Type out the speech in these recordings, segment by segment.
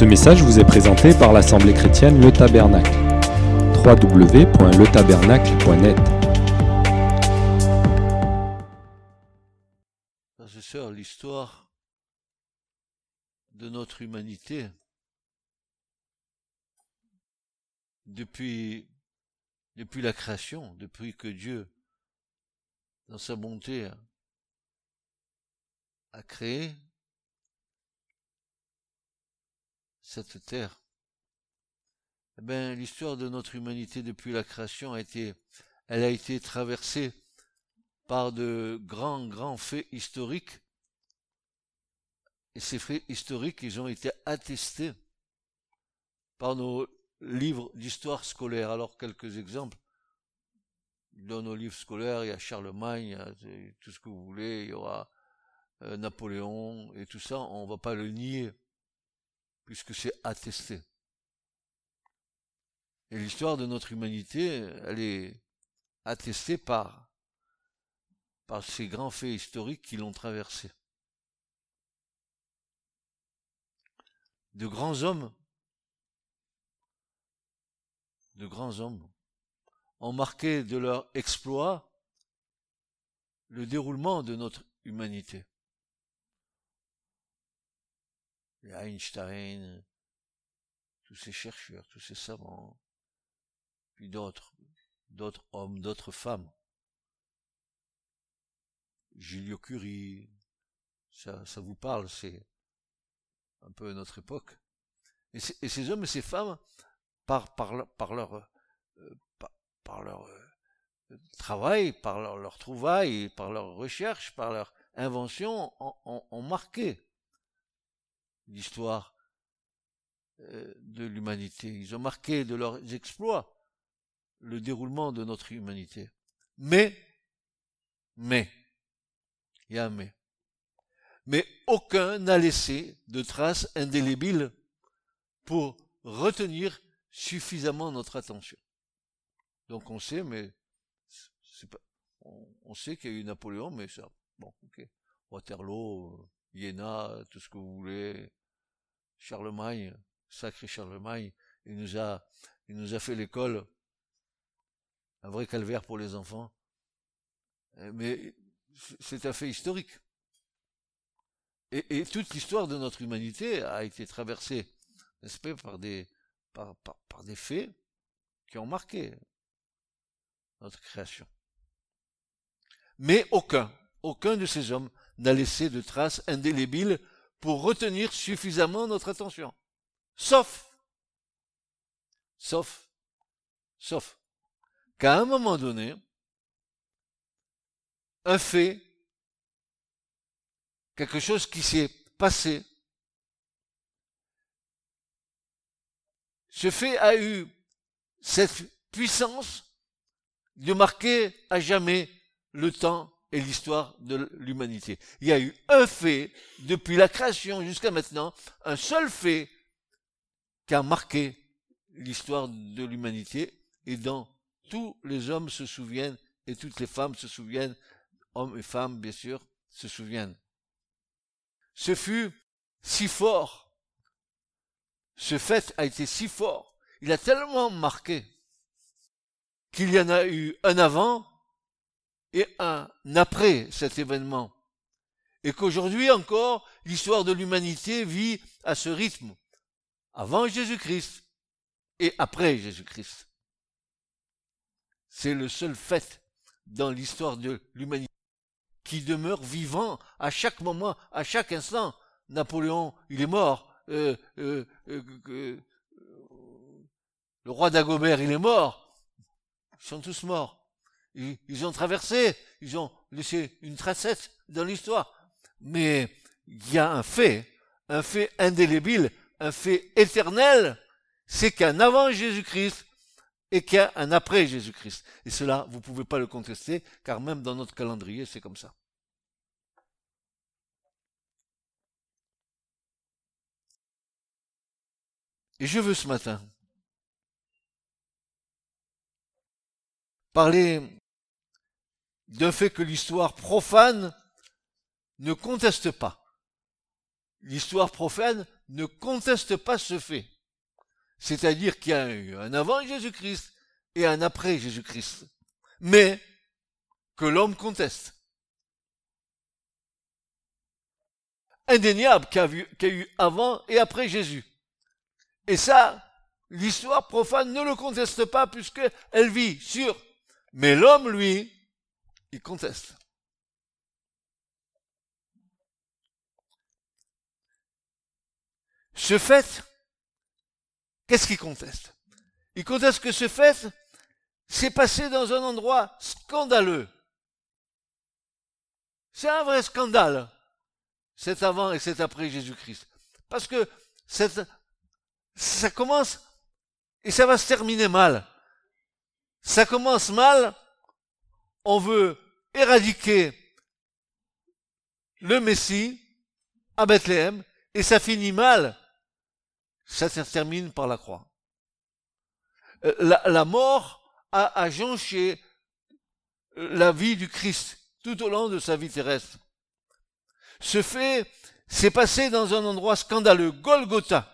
Ce message vous est présenté par l'Assemblée chrétienne Le Tabernacle. www.letabernacle.net l'histoire de notre humanité depuis, depuis la création, depuis que Dieu, dans sa bonté, a créé cette terre. Eh bien, l'histoire de notre humanité depuis la création a été, elle a été traversée par de grands, grands faits historiques. Et ces faits historiques, ils ont été attestés par nos livres d'histoire scolaire. Alors, quelques exemples. Dans nos livres scolaires, il y a Charlemagne, a tout ce que vous voulez, il y aura euh, Napoléon et tout ça, on va pas le nier puisque c'est attesté. Et l'histoire de notre humanité, elle est attestée par, ces grands faits historiques qui l'ont traversée. De grands hommes, de grands hommes, ont marqué de leur exploit le déroulement de notre humanité. Einstein, tous ces chercheurs, tous ces savants, puis d'autres, d'autres hommes, d'autres femmes. Julio Curie, ça, vous parle, c'est un peu notre époque. Et, ces hommes et ces femmes, par, par, par leur, euh, par, leur euh, travail, par leur, trouvaille, par leur recherche, par leur invention, ont marqué l'histoire euh, de l'humanité. Ils ont marqué de leurs exploits le déroulement de notre humanité. Mais, mais, il y a un mais. Mais aucun n'a laissé de traces indélébiles pour retenir suffisamment notre attention. Donc on sait, mais pas, on, sait qu'il y a eu Napoléon, mais ça, bon, ok. Waterloo, Iéna, tout ce que vous voulez, Charlemagne, sacré Charlemagne, il nous a, fait l'école, un vrai calvaire pour les enfants. Euh, mais c'est un fait historique. Et, toute l'histoire de notre humanité a été traversée, n'est-ce pas, par des, par des faits qui ont marqué notre création. Mais aucun, aucun de ces hommes n'a laissé de traces indélébiles pour retenir suffisamment notre attention. Sauf, sauf, sauf, qu'à un moment donné, un fait, quelque chose qui s'est passé, ce fait a eu cette puissance de marquer à jamais le temps et l'histoire de l'humanité. Il y a eu un fait, depuis la création jusqu'à maintenant, un seul fait qui a marqué l'histoire de l'humanité et dont tous les hommes se souviennent et toutes les femmes se souviennent, hommes et femmes bien sûr, se souviennent. Ce fut si fort, ce fait a été si fort, il a tellement marqué qu'il y en a eu un avant et un après cet événement. Et qu'aujourd'hui encore, l'histoire de l'humanité vit à ce rythme, avant Jésus-Christ et après Jésus-Christ. C'est le seul fait dans l'histoire de l'humanité qui demeure vivant à chaque moment, à chaque instant. Napoléon, il est mort. Euh, euh, euh, le roi d'Agobert, il est mort. Ils sont tous morts. Ils, ont traversé, ils ont laissé une tracette dans l'histoire. Mais il y a un fait, un fait indélébile, un fait éternel, c'est qu'un avant Jésus-Christ et qu'il y a un après Jésus-Christ. Et cela, vous ne pouvez pas le contester, car même dans notre calendrier, c'est comme ça. Et je veux ce matin parler d'un fait que l'histoire profane ne conteste pas. l'histoire profane ne conteste pas ce fait. C'est-à-dire qu'il y a eu un avant Jésus-Christ et un après Jésus-Christ. Mais que l'homme conteste. Indéniable qu'il y, a eu avant et après Jésus. Et ça, l'histoire profane ne le conteste pas puisqu'elle vit sur. Mais l'homme, lui, il conteste. Ce fait, qu'est-ce qu'il conteste? Il conteste que ce fait s'est passé dans un endroit scandaleux. C'est un vrai scandale, cet avant et cet après Jésus-Christ. Parce que ça commence et ça va se terminer mal. Ça commence mal, on veut éradiquer le Messie à Bethléem, et ça finit mal, ça se termine par la croix. Euh, la, mort a, a jonché la vie du Christ tout au long de sa vie terrestre. Ce fait s'est passé dans un endroit scandaleux, Golgotha.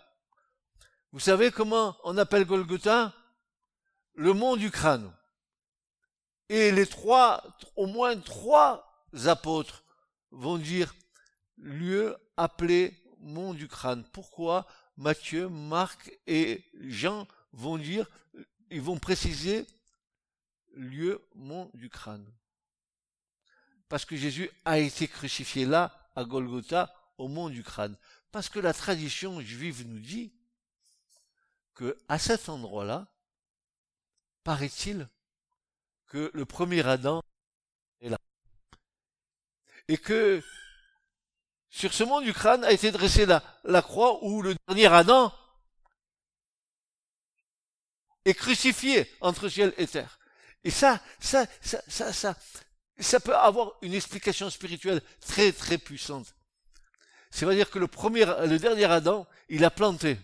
Vous savez comment on appelle Golgotha? Le mont du crâne. Et les trois, au moins trois apôtres vont dire lieu appelé mont du crâne. Pourquoi Matthieu, Marc et Jean vont dire, ils vont préciser lieu mont du crâne. Parce que Jésus a été crucifié là, à Golgotha, au mont du crâne. Parce que la tradition juive nous dit que à cet endroit-là, paraît-il que le premier Adam est là. Et que sur ce mont du crâne a été dressée la, la croix où le dernier Adam est crucifié entre ciel et terre. Et ça, ça, ça, ça, ça, ça peut avoir une explication spirituelle très, très puissante. C'est-à-dire que le premier, le dernier Adam, il a planté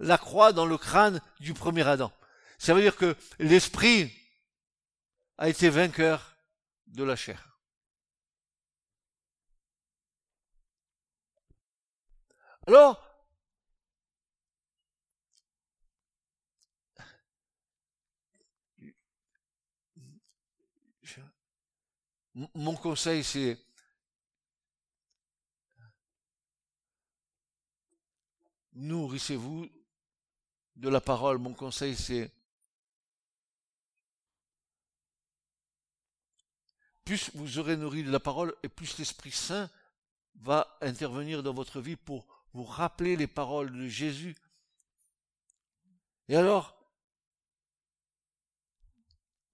la croix dans le crâne du premier Adam. Ça veut dire que l'esprit a été vainqueur de la chair. Alors, mon conseil, c'est nourrissez-vous de la parole. Mon conseil, c'est plus vous aurez nourri de la parole et plus l'Esprit Saint va intervenir dans votre vie pour vous rappeler les paroles de Jésus. Et alors,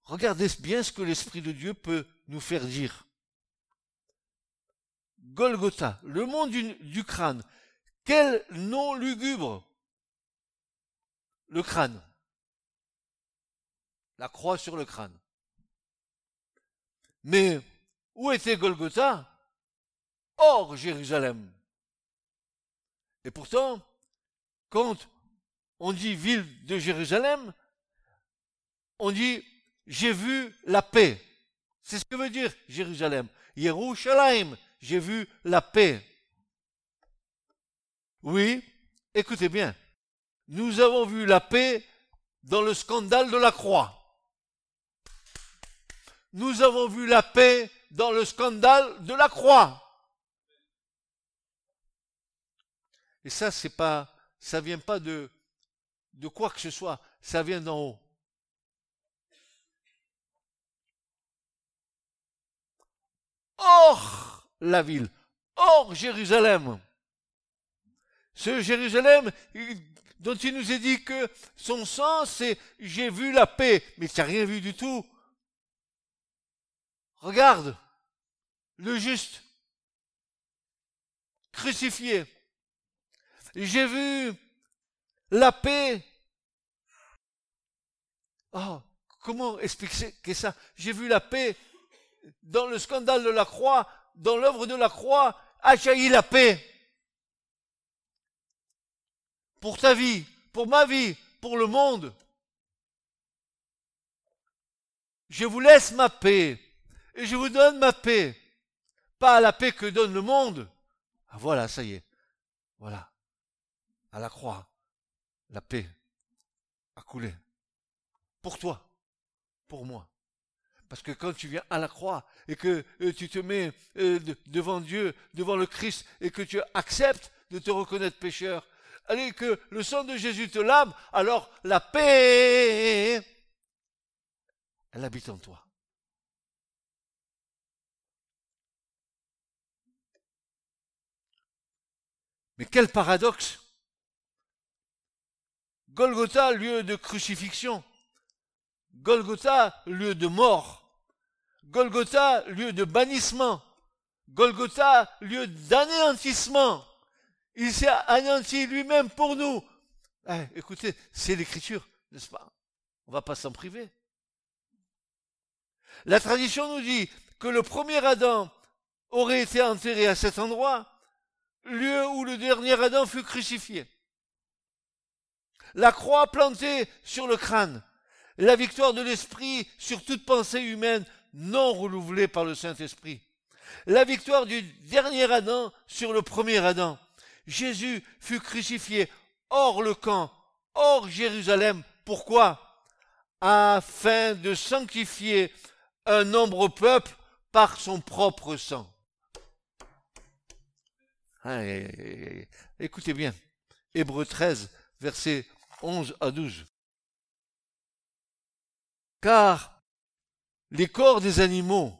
regardez bien ce que l'Esprit de Dieu peut nous faire dire. Golgotha, le monde du, crâne. Quel nom lugubre Le crâne. La croix sur le crâne. Mais où était Golgotha? Hors Jérusalem. Et pourtant, quand on dit ville de Jérusalem, on dit j'ai vu la paix. C'est ce que veut dire Jérusalem. Yerushalayim, j'ai vu la paix. Oui, écoutez bien. Nous avons vu la paix dans le scandale de la croix. Nous avons vu la paix dans le scandale de la croix. Et ça, c'est pas, ça vient pas de, de quoi que ce soit, ça vient d'en haut. Hors la ville, hors Jérusalem. Ce Jérusalem dont il nous est dit que son sens c'est j'ai vu la paix, mais tu n'as rien vu du tout. Regarde, le juste, crucifié, j'ai vu la paix. Oh, comment expliquer ça? J'ai vu la paix dans le scandale de la croix, dans l'œuvre de la croix, a jailli la paix. Pour ta vie, pour ma vie, pour le monde. Je vous laisse ma paix et je vous donne ma paix. Pas la paix que donne le monde. Ah voilà, ça y est. Voilà. À la croix, la paix a coulé. Pour toi, pour moi. Parce que quand tu viens à la croix et que euh, tu te mets euh, devant Dieu, devant le Christ, et que tu acceptes de te reconnaître pécheur, allez, que le sang de Jésus te lave, alors la paix, elle habite en toi. Mais quel paradoxe Golgotha, lieu de crucifixion. Golgotha, lieu de mort. Golgotha, lieu de bannissement. Golgotha, lieu d'anéantissement. Il s'est anéanti lui-même pour nous. Eh, écoutez, c'est l'écriture, n'est-ce pas? On va pas s'en priver. La tradition nous dit que le premier Adam aurait été enterré à cet endroit, lieu où le dernier Adam fut crucifié. La croix plantée sur le crâne, la victoire de l'Esprit sur toute pensée humaine non renouvelée par le Saint-Esprit. La victoire du dernier Adam sur le premier Adam. Jésus fut crucifié hors le camp, hors Jérusalem. Pourquoi? Afin de sanctifier un nombre peuple par son propre sang. Écoutez bien. Hébreu 13, versets 11 à 12. Car les corps des animaux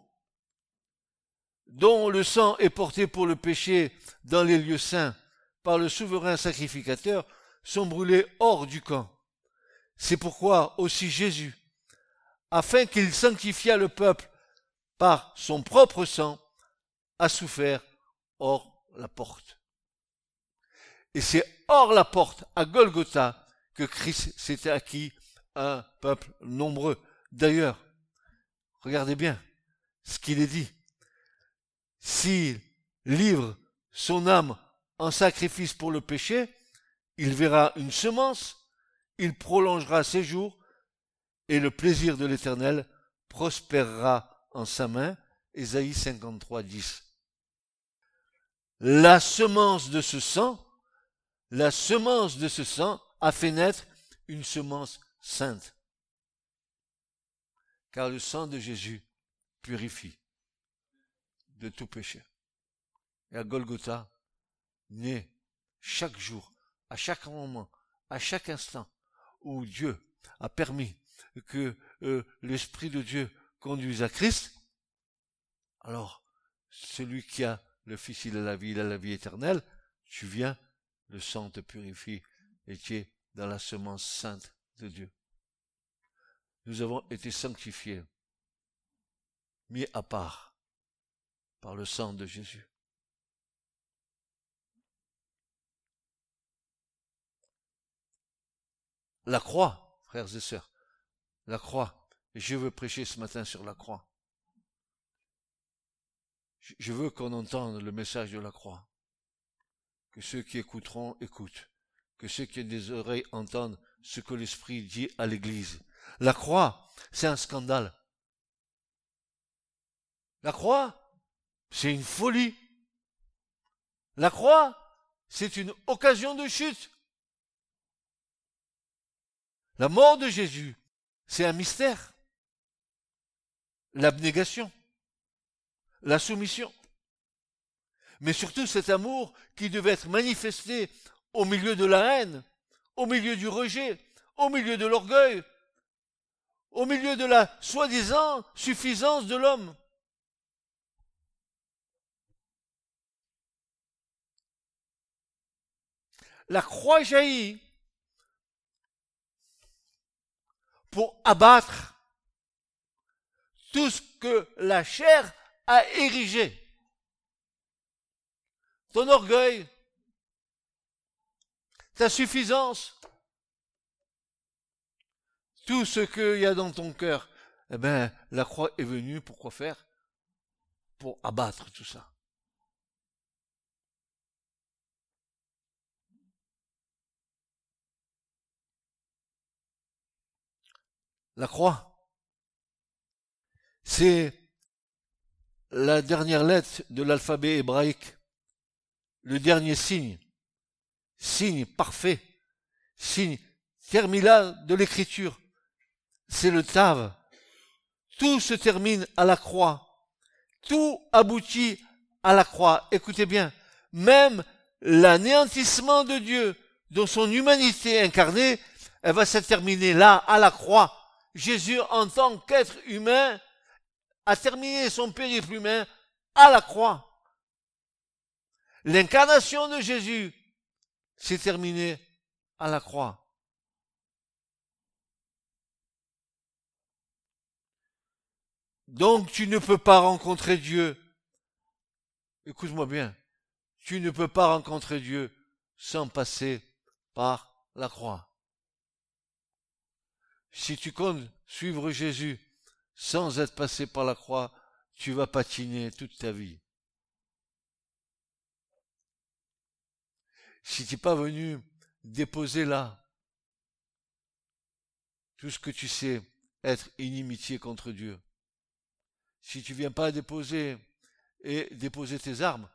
dont le sang est porté pour le péché dans les lieux saints par le souverain sacrificateur sont brûlés hors du camp. C'est pourquoi aussi Jésus, afin qu'il sanctifiât le peuple par son propre sang, a souffert hors la porte. Et c'est hors la porte, à Golgotha, que Christ s'était acquis un peuple nombreux. D'ailleurs, regardez bien ce qu'il est dit. S'il livre son âme en sacrifice pour le péché, il verra une semence, il prolongera ses jours, et le plaisir de l'Éternel prospérera en sa main. Ésaïe 53, 10. La semence de ce sang, la semence de ce sang a fait naître une semence sainte. Car le sang de Jésus purifie de tout péché. Et à Golgotha, naît chaque jour, à chaque moment, à chaque instant, où Dieu a permis que euh, l'Esprit de Dieu conduise à Christ, alors celui qui a le Fils, il a la vie, il a la vie éternelle, tu viens, le sang te purifie et tu es dans la semence sainte de Dieu. Nous avons été sanctifiés, mis à part par le sang de Jésus. La croix, frères et sœurs, la croix. Je veux prêcher ce matin sur la croix. Je veux qu'on entende le message de la croix. Que ceux qui écouteront écoutent. Que ceux qui ont des oreilles entendent ce que l'Esprit dit à l'Église. La croix, c'est un scandale. La croix, c'est une folie. La croix, c'est une occasion de chute. La mort de Jésus, c'est un mystère. L'abnégation, la soumission. Mais surtout cet amour qui devait être manifesté au milieu de la haine, au milieu du rejet, au milieu de l'orgueil, au milieu de la soi-disant suffisance de l'homme. La croix jaillit pour abattre tout ce que la chair a érigé. Ton orgueil, ta suffisance, tout ce qu'il y a dans ton cœur, eh bien, la croix est venue pour quoi faire? Pour abattre tout ça. la croix. C'est la dernière lettre de l'alphabet hébraïque, le dernier signe signe parfait, signe terminal de l'écriture. C'est le Tav. Tout se termine à la croix. Tout aboutit à la croix. Écoutez bien, même l'anéantissement de Dieu dans son humanité incarnée, elle va se terminer là, à la croix. Jésus, en tant qu'être humain, a terminé son périple humain à la croix. L'incarnation de Jésus s'est terminée à la croix. Donc tu ne peux pas rencontrer Dieu. Écoute-moi bien. Tu ne peux pas rencontrer Dieu sans passer par la croix. Si tu comptes suivre Jésus sans être passé par la croix, tu vas patiner toute ta vie. Si tu n'es pas venu déposer là tout ce que tu sais être inimitié contre Dieu, si tu viens pas déposer et déposer tes armes,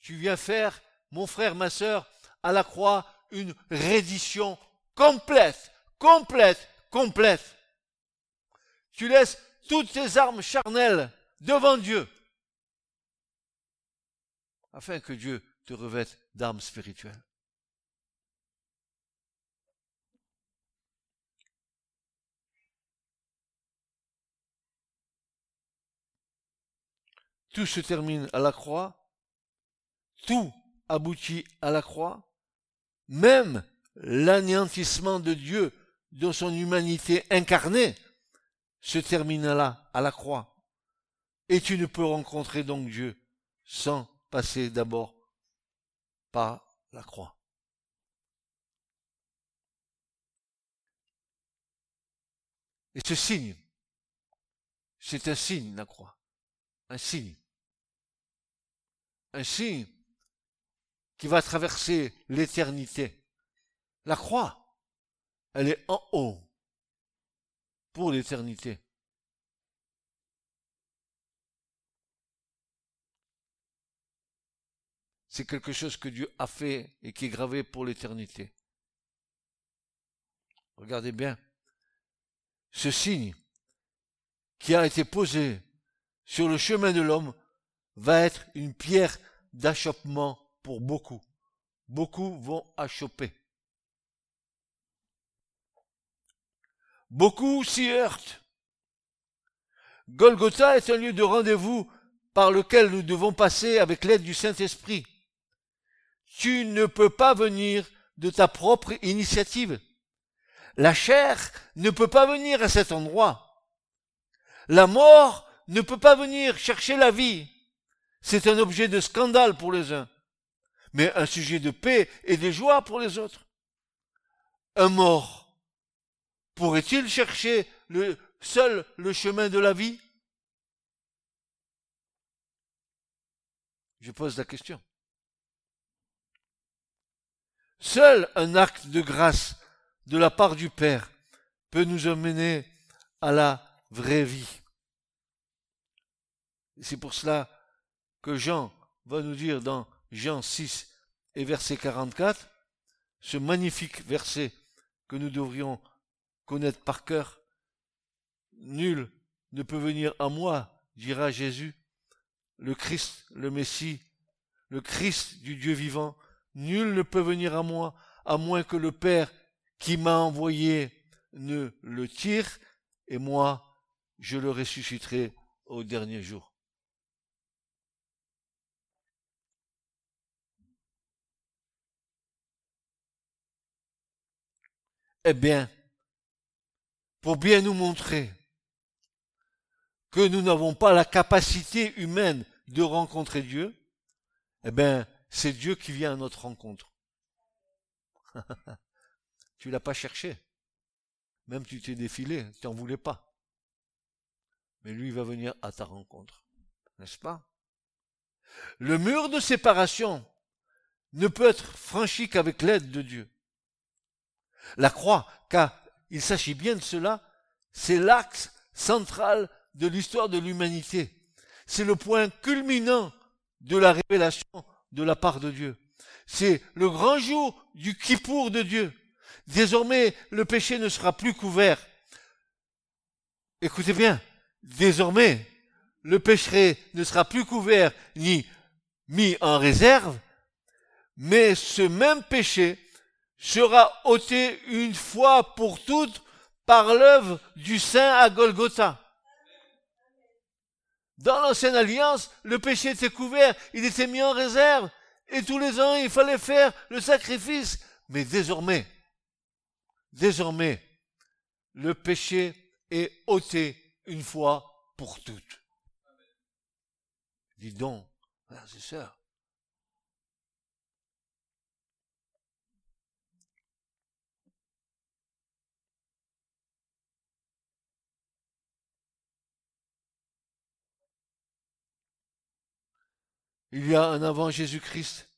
tu viens faire, mon frère, ma sœur, à la croix, une reddition complète, complète, complète. Tu laisses toutes tes armes charnelles devant Dieu, afin que Dieu te revête d'armes spirituelles. Tout se termine à la croix, tout aboutit à la croix, même l'anéantissement de Dieu dans son humanité incarnée se termine là, à la croix. Et tu ne peux rencontrer donc Dieu sans passer d'abord par la croix. Et ce signe, c'est un signe, la croix. Un signe. Un signe qui va traverser l'éternité. La croix, elle est en haut l'éternité. C'est quelque chose que Dieu a fait et qui est gravé pour l'éternité. Regardez bien. Ce signe qui a été posé sur le chemin de l'homme va être une pierre d'achoppement pour beaucoup. Beaucoup vont achoper. Beaucoup s'y heurtent. Golgotha est un lieu de rendez-vous par lequel nous devons passer avec l'aide du Saint-Esprit. Tu ne peux pas venir de ta propre initiative. La chair ne peut pas venir à cet endroit. La mort ne peut pas venir chercher la vie. C'est un objet de scandale pour les uns, mais un sujet de paix et de joie pour les autres. Un mort pourrait-il chercher seul le chemin de la vie? Je pose la question. Seul un acte de grâce de la part du Père peut nous emmener à la vraie vie. C'est pour cela que Jean va nous dire dans Jean 6 et verset 44, ce magnifique verset que nous devrions connaître par cœur. Nul ne peut venir à moi, dira Jésus, le Christ, le Messie, le Christ du Dieu vivant. Nul ne peut venir à moi, à moins que le Père qui m'a envoyé ne le tire, et moi, je le ressusciterai au dernier jour. Eh bien, pour bien nous montrer que nous n'avons pas la capacité humaine de rencontrer Dieu, eh bien, c'est Dieu qui vient à notre rencontre. tu l'as pas cherché. Même tu t'es défilé, tu n'en voulais pas. Mais lui va venir à ta rencontre. N'est-ce pas? Le mur de séparation ne peut être franchi qu'avec l'aide de Dieu. La croix, car il s'agit bien de cela, c'est l'axe central de l'histoire de l'humanité. C'est le point culminant de la révélation de la part de Dieu. C'est le grand jour du Kippour de Dieu. Désormais, le péché ne sera plus couvert. Écoutez bien, désormais, le péché ne sera plus couvert ni mis en réserve, mais ce même péché sera ôté une fois pour toutes par l'œuvre du Saint à Golgotha. Dans l'ancienne alliance, le péché était couvert, il était mis en réserve, et tous les ans, il fallait faire le sacrifice. Mais désormais, désormais, le péché est ôté une fois pour toutes. Dis donc, frères et sœurs, Il y a un avant Jésus-Christ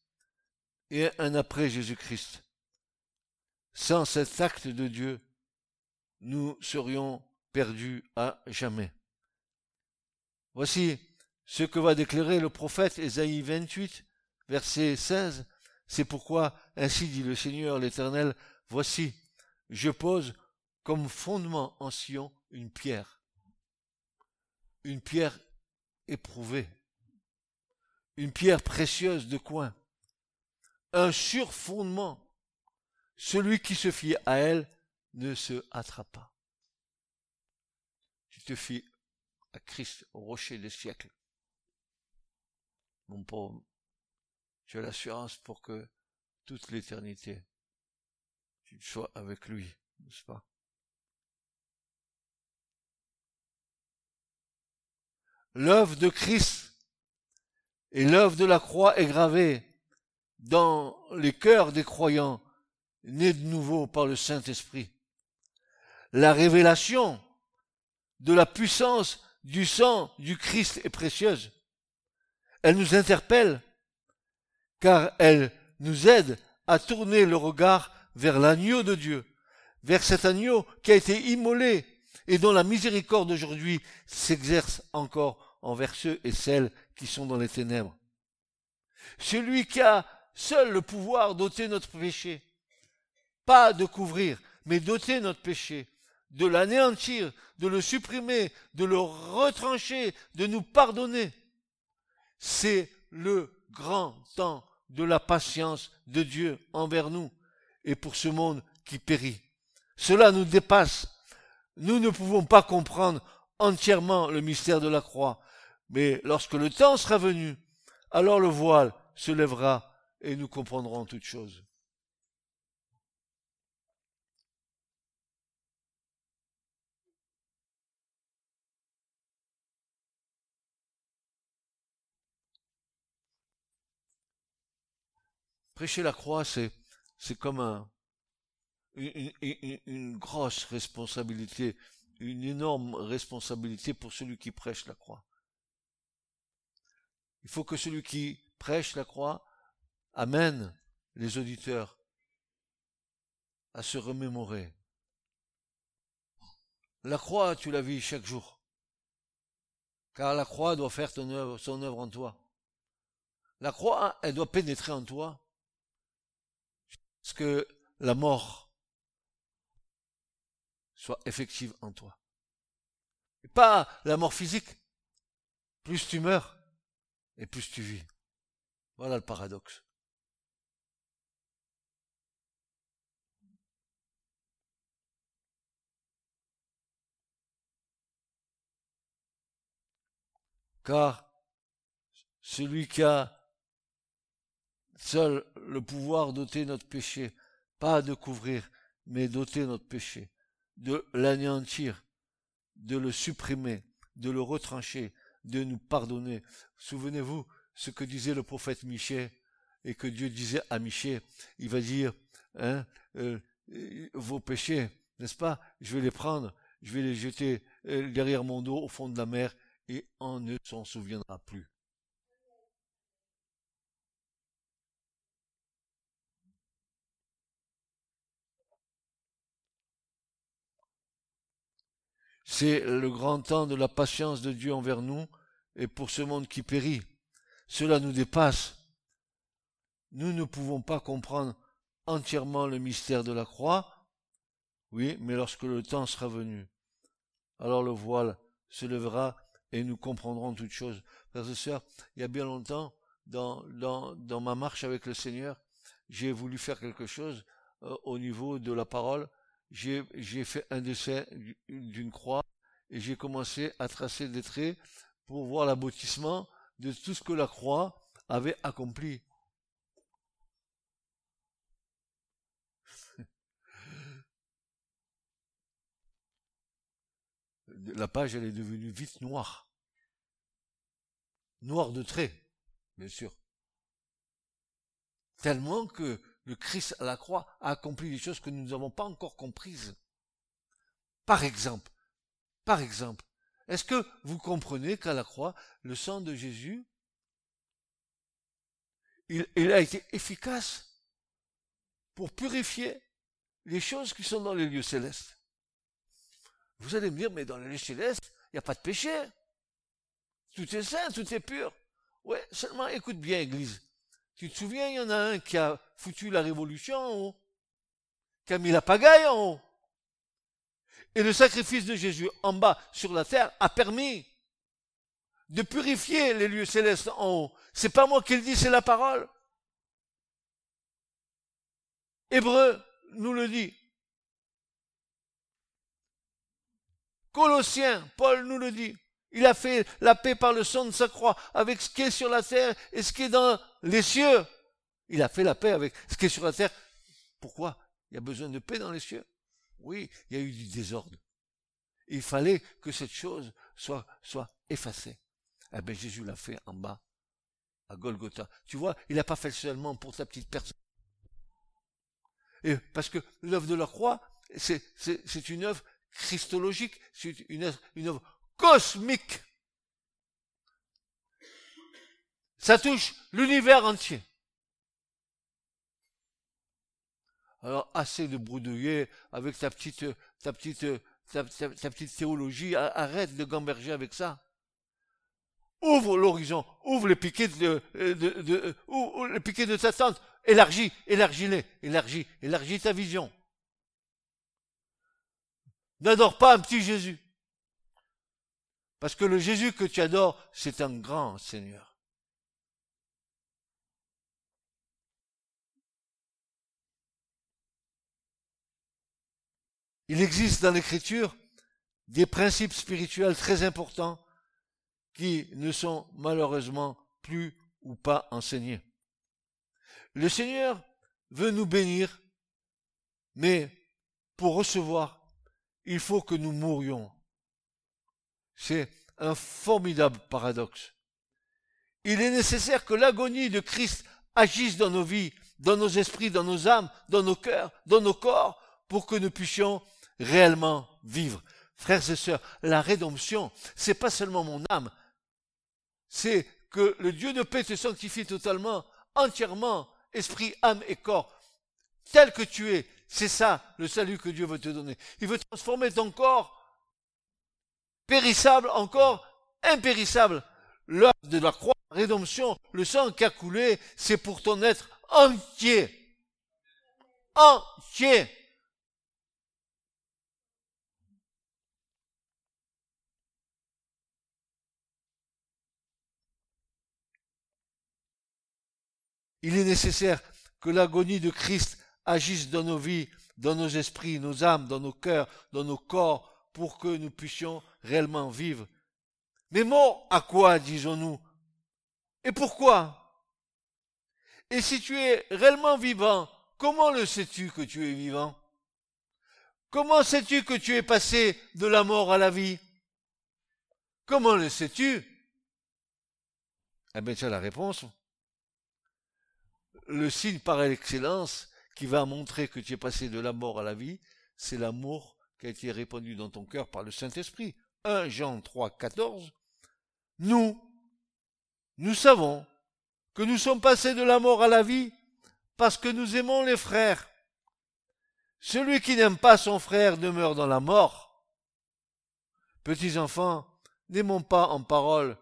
et un après Jésus-Christ. Sans cet acte de Dieu, nous serions perdus à jamais. Voici ce que va déclarer le prophète Ésaïe 28, verset 16. C'est pourquoi, ainsi dit le Seigneur l'Éternel, voici, je pose comme fondement en Sion une pierre, une pierre éprouvée une pierre précieuse de coin, un surfondement. Celui qui se fie à elle ne se hâtera pas. Tu te fies à Christ, au rocher des siècles. Mon pauvre, tu as l'assurance pour que toute l'éternité, tu sois avec lui, n'est-ce pas? L'œuvre de Christ et l'œuvre de la croix est gravée dans les cœurs des croyants, nés de nouveau par le Saint-Esprit. La révélation de la puissance du sang du Christ est précieuse. Elle nous interpelle, car elle nous aide à tourner le regard vers l'agneau de Dieu, vers cet agneau qui a été immolé et dont la miséricorde aujourd'hui s'exerce encore envers ceux et celles qui sont dans les ténèbres. Celui qui a seul le pouvoir d'ôter notre péché. Pas de couvrir, mais d'ôter notre péché, de l'anéantir, de le supprimer, de le retrancher, de nous pardonner. C'est le grand temps de la patience de Dieu envers nous et pour ce monde qui périt. Cela nous dépasse. Nous ne pouvons pas comprendre entièrement le mystère de la croix, mais lorsque le temps sera venu, alors le voile se lèvera et nous comprendrons toutes choses. Prêcher la croix, c'est, c'est comme un, une, une, grosse responsabilité, une énorme responsabilité pour celui qui prêche la croix. Il faut que celui qui prêche la croix amène les auditeurs à se remémorer. La croix, tu la vis chaque jour. Car la croix doit faire son œuvre en toi. La croix, elle doit pénétrer en toi. Parce que la mort soit effective en toi. Pas la mort physique. Plus tu meurs, et plus tu vis. Voilà le paradoxe. Car celui qui a seul le pouvoir d'ôter notre péché, pas de couvrir, mais d'ôter notre péché, de l'anéantir, de le supprimer, de le retrancher, de nous pardonner. Souvenez-vous ce que disait le prophète Michée et que Dieu disait à Michée. Il va dire, hein, euh, vos péchés, n'est-ce pas? Je vais les prendre, je vais les jeter euh, derrière mon dos au fond de la mer et on ne s'en souviendra plus. C'est le grand temps de la patience de Dieu envers nous et pour ce monde qui périt. Cela nous dépasse. nous ne pouvons pas comprendre entièrement le mystère de la croix. Oui, mais lorsque le temps sera venu, alors le voile se lèvera et nous comprendrons toutes choses. Frères et sœurs, il y a bien longtemps, dans, dans, dans ma marche avec le Seigneur, j'ai voulu faire quelque chose euh, au niveau de la parole. J'ai fait un dessin d'une croix et j'ai commencé à tracer des traits pour voir l'aboutissement de tout ce que la croix avait accompli. La page, elle est devenue vite noire. Noire de traits, bien sûr. Tellement que le Christ à la croix a accompli des choses que nous n'avons pas encore comprises. Par exemple, par exemple, est-ce que vous comprenez qu'à la croix, le sang de Jésus, il, a été efficace pour purifier les choses qui sont dans les lieux célestes? Vous allez me dire, mais dans les lieux célestes, il n'y a pas de péché. Tout est saint, tout est pur. Ouais, seulement écoute bien, Église. Tu te souviens, il y en a un qui a foutu la révolution en haut, qui a mis la pagaille en haut? Et le sacrifice de Jésus en bas sur la terre a permis de purifier les lieux célestes en haut. C'est pas moi qui le dis, c'est la parole. Hébreu nous le dit. Colossiens, Paul nous le dit. Il a fait la paix par le sang de sa croix avec ce qui est sur la terre et ce qui est dans les cieux. Il a fait la paix avec ce qui est sur la terre. Pourquoi? Il y a besoin de paix dans les cieux. Oui, il y a eu du désordre. Il fallait que cette chose soit, effacée. Eh bien, Jésus l'a fait en bas, à Golgotha. Tu vois, il n'a pas fait seulement pour ta petite personne. Et parce que l'œuvre de la croix, c'est, une œuvre christologique, c'est une œuvre cosmique. Ça touche l'univers entier. Alors, assez de brouillonner avec ta petite, ta petite, ta, petite théologie. Arrête de gamberger avec ça. Ouvre l'horizon, ouvre les piquets de, de, les piquets de ta tente. Élargis, élargis-les, élargis, élargis ta vision. N'adore pas un petit Jésus. Parce que le Jésus que tu adores, c'est un grand Seigneur. Il existe dans l'Écriture des principes spirituels très importants qui ne sont malheureusement plus ou pas enseignés. Le Seigneur veut nous bénir, mais pour recevoir, il faut que nous mourions. C'est un formidable paradoxe. Il est nécessaire que l'agonie de Christ agisse dans nos vies, dans nos esprits, dans nos âmes, dans nos cœurs, dans nos corps, pour que nous puissions réellement vivre. Frères et sœurs, la rédemption, c'est pas seulement mon âme, c'est que le Dieu de paix te sanctifie totalement, entièrement, esprit, âme et corps, tel que tu es. C'est ça le salut que Dieu veut te donner. Il veut transformer ton corps périssable en corps impérissable. L'œuvre de la croix, la rédemption, le sang qui a coulé, c'est pour ton être entier. Entier. Il est nécessaire que l'agonie de Christ agisse dans nos vies, dans nos esprits, nos âmes, dans nos cœurs, dans nos corps, pour que nous puissions réellement vivre. Mais mort à quoi, disons-nous? Et pourquoi? Et si tu es réellement vivant, comment le sais-tu que tu es vivant? Comment sais-tu que tu es passé de la mort à la vie? Comment le sais-tu? Eh bien, tu as la réponse le signe par excellence qui va montrer que tu es passé de la mort à la vie, c'est l'amour qui a été répandu dans ton cœur par le Saint-Esprit. 1 Jean 3, 14. Nous, nous savons que nous sommes passés de la mort à la vie parce que nous aimons les frères. Celui qui n'aime pas son frère demeure dans la mort. Petits enfants, n'aimons pas en parole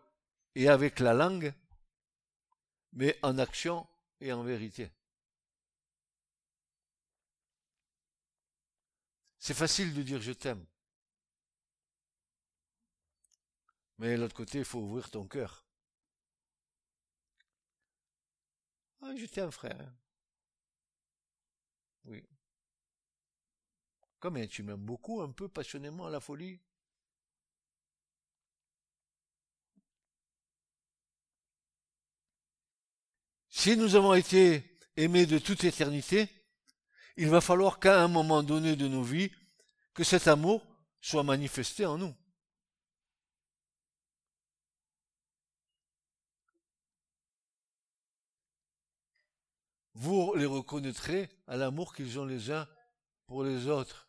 et avec la langue, mais en action et en vérité. C'est facile de dire je t'aime. Mais de l'autre côté, il faut ouvrir ton cœur. Ah, je t'aime, frère. Oui. Comme tu m'aimes beaucoup, un peu passionnément à la folie Si nous avons été aimés de toute éternité, il va falloir qu'à un moment donné de nos vies, que cet amour soit manifesté en nous. Vous les reconnaîtrez à l'amour qu'ils ont les uns pour les autres.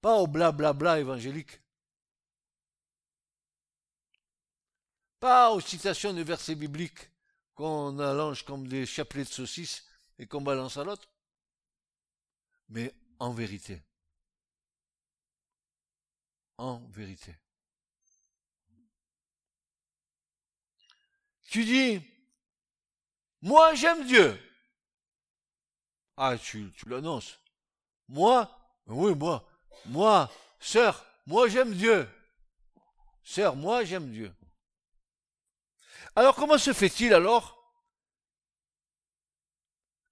Pas au blablabla évangélique. Pas aux citations de versets bibliques qu'on allonge comme des chapelets de saucisses et qu'on balance à l'autre. Mais en vérité. En vérité. Tu dis, moi j'aime Dieu. Ah, tu, l'annonces. Moi, oui, moi, moi, sœur, moi j'aime Dieu. Sœur, moi j'aime Dieu. Alors comment se fait-il alors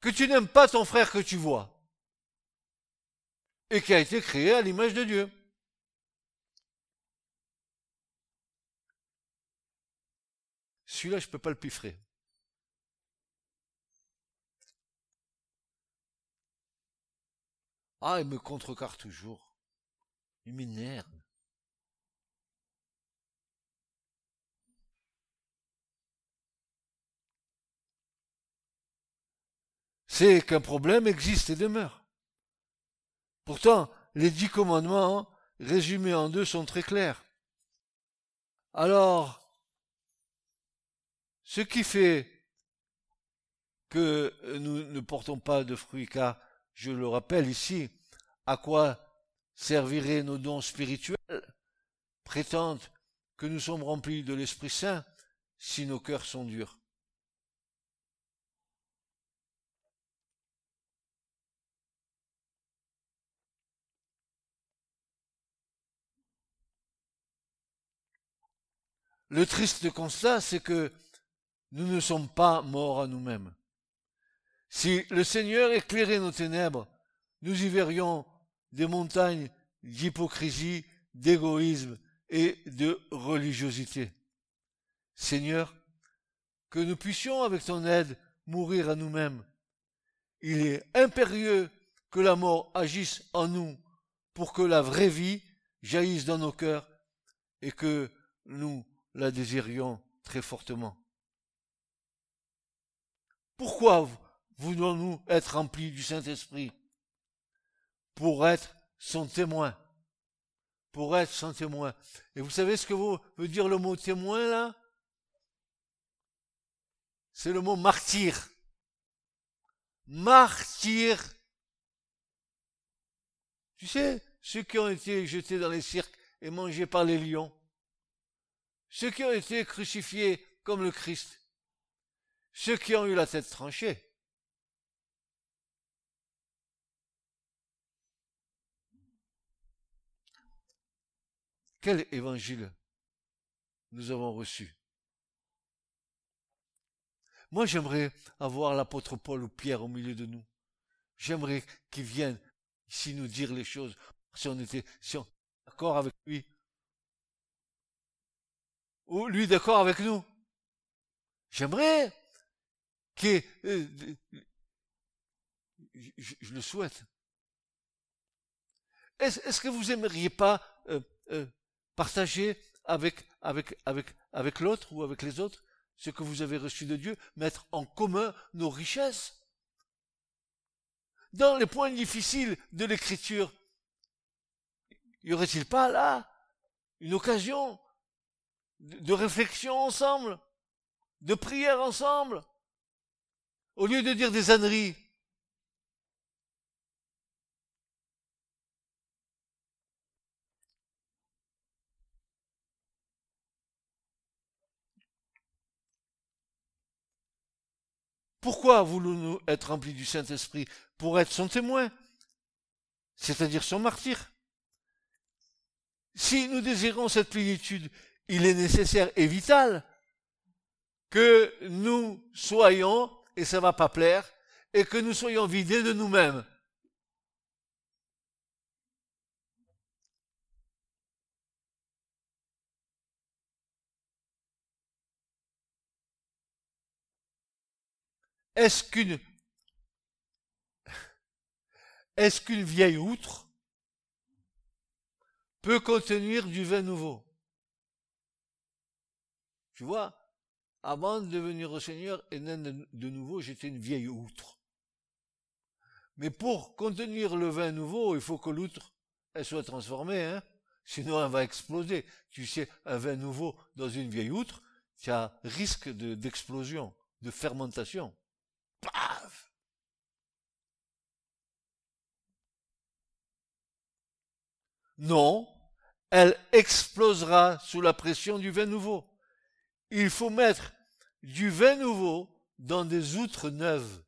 que tu n'aimes pas ton frère que tu vois et qui a été créé à l'image de Dieu? Celui-là, je ne peux pas le piffrer. Ah, il me contrecarre toujours. Il m'énerve. C'est qu'un problème existe et demeure. Pourtant, les dix commandements, résumés en deux, sont très clairs. Alors, ce qui fait que nous ne portons pas de fruits, car je le rappelle ici, à quoi serviraient nos dons spirituels prétendent que nous sommes remplis de l'Esprit Saint si nos cœurs sont durs. Le triste constat, c'est que nous ne sommes pas morts à nous-mêmes. Si le Seigneur éclairait nos ténèbres, nous y verrions des montagnes d'hypocrisie, d'égoïsme et de religiosité. Seigneur, que nous puissions, avec ton aide, mourir à nous-mêmes. Il est impérieux que la mort agisse en nous pour que la vraie vie jaillisse dans nos cœurs et que nous la désirions très fortement. Pourquoi voulons-nous être remplis du Saint-Esprit? Pour être son témoin. Pour être son témoin. Et vous savez ce que veut dire le mot témoin là? C'est le mot martyr. Martyr. Tu sais, ceux qui ont été jetés dans les cirques et mangés par les lions, ceux qui ont été crucifiés comme le Christ, ceux qui ont eu la tête tranchée, Quel évangile nous avons reçu? Moi, j'aimerais avoir l'apôtre Paul ou Pierre au milieu de nous. J'aimerais qu'il vienne ici nous dire les choses, si on était si on, d'accord avec lui. Ou lui d'accord avec nous. J'aimerais que euh, je, le souhaite. Est-ce que vous aimeriez pas euh, euh, partager avec, avec l'autre ou avec les autres ce que vous avez reçu de Dieu, mettre en commun nos richesses? Dans les points difficiles de l'écriture, y aurait-il pas là une occasion de réflexion ensemble, de prière ensemble, au lieu de dire des âneries Pourquoi voulons-nous être remplis du Saint-Esprit Pour être son témoin, c'est-à-dire son martyr? Si nous désirons cette plénitude, il est nécessaire et vital que nous soyons, et ça va pas plaire, et que nous soyons vidés de nous-mêmes. Est-ce qu'une est-ce qu'une vieille outre peut contenir du vin nouveau? Tu vois, avant de devenir au Seigneur et de nouveau, j'étais une vieille outre. Mais pour contenir le vin nouveau, il faut que l'outre elle soit transformée, hein sinon elle va exploser. Tu sais, un vin nouveau dans une vieille outre, tu as risque d'explosion, de, fermentation. Paf Non, elle explosera sous la pression du vin nouveau. Il faut mettre du vin nouveau dans des outres neuves.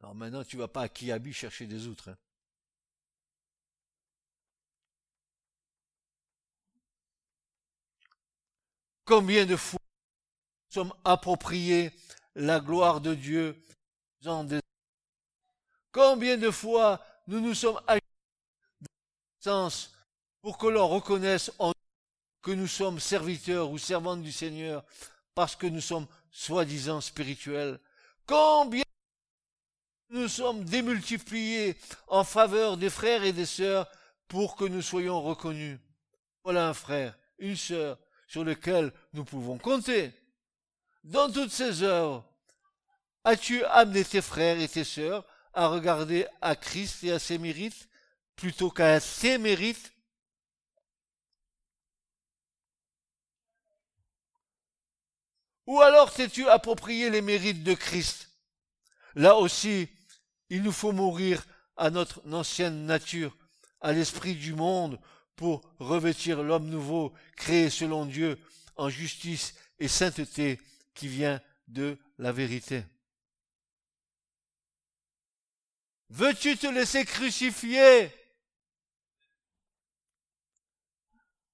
Alors maintenant, tu vas pas à Kiabi chercher des outres. Hein. Combien de fois nous sommes appropriés la gloire de Dieu dans des... Combien de fois nous nous sommes sens pour que l'on reconnaisse en que nous sommes serviteurs ou servantes du Seigneur parce que nous sommes soi-disant spirituels. Combien nous sommes démultipliés en faveur des frères et des sœurs pour que nous soyons reconnus. Voilà un frère, une sœur sur lesquels nous pouvons compter. Dans toutes ces œuvres, as-tu amené tes frères et tes sœurs à regarder à Christ et à ses mérites plutôt qu'à ses mérites Ou alors t'es-tu approprié les mérites de Christ? Là aussi, il nous faut mourir à notre ancienne nature, à l'esprit du monde, pour revêtir l'homme nouveau, créé selon Dieu, en justice et sainteté, qui vient de la vérité. Veux-tu te laisser crucifier?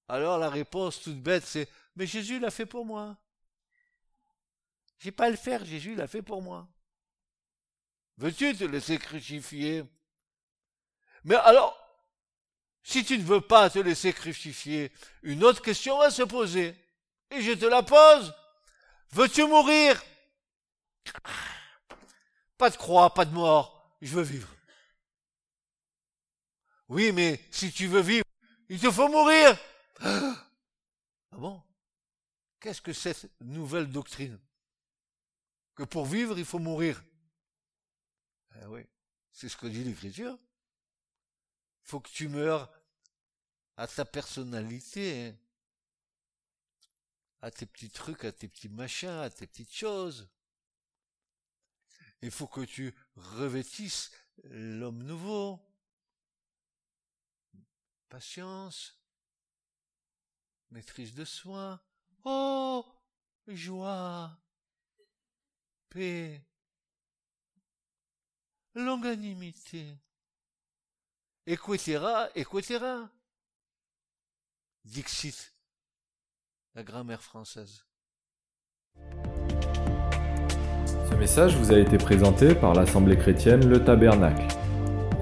Alors la réponse toute bête, c'est Mais Jésus l'a fait pour moi. J'ai pas à le faire, Jésus l'a fait pour moi. Veux-tu te laisser crucifier? Mais alors, si tu ne veux pas te laisser crucifier, une autre question va se poser. Et je te la pose. Veux-tu mourir? Pas de croix, pas de mort. Je veux vivre. Oui, mais si tu veux vivre, il te faut mourir. Ah bon? Qu'est-ce que cette nouvelle doctrine? Que pour vivre, il faut mourir. Eh oui, c'est ce que dit l'Écriture. Il faut que tu meurs à ta personnalité, hein. à tes petits trucs, à tes petits machins, à tes petites choses. Il faut que tu revêtisses l'homme nouveau. Patience, maîtrise de soi. Oh, joie, longanimité, etc., etc. Dixit, la grammaire française. Ce message vous a été présenté par l'Assemblée chrétienne Le Tabernacle.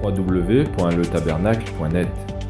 www.letabernacle.net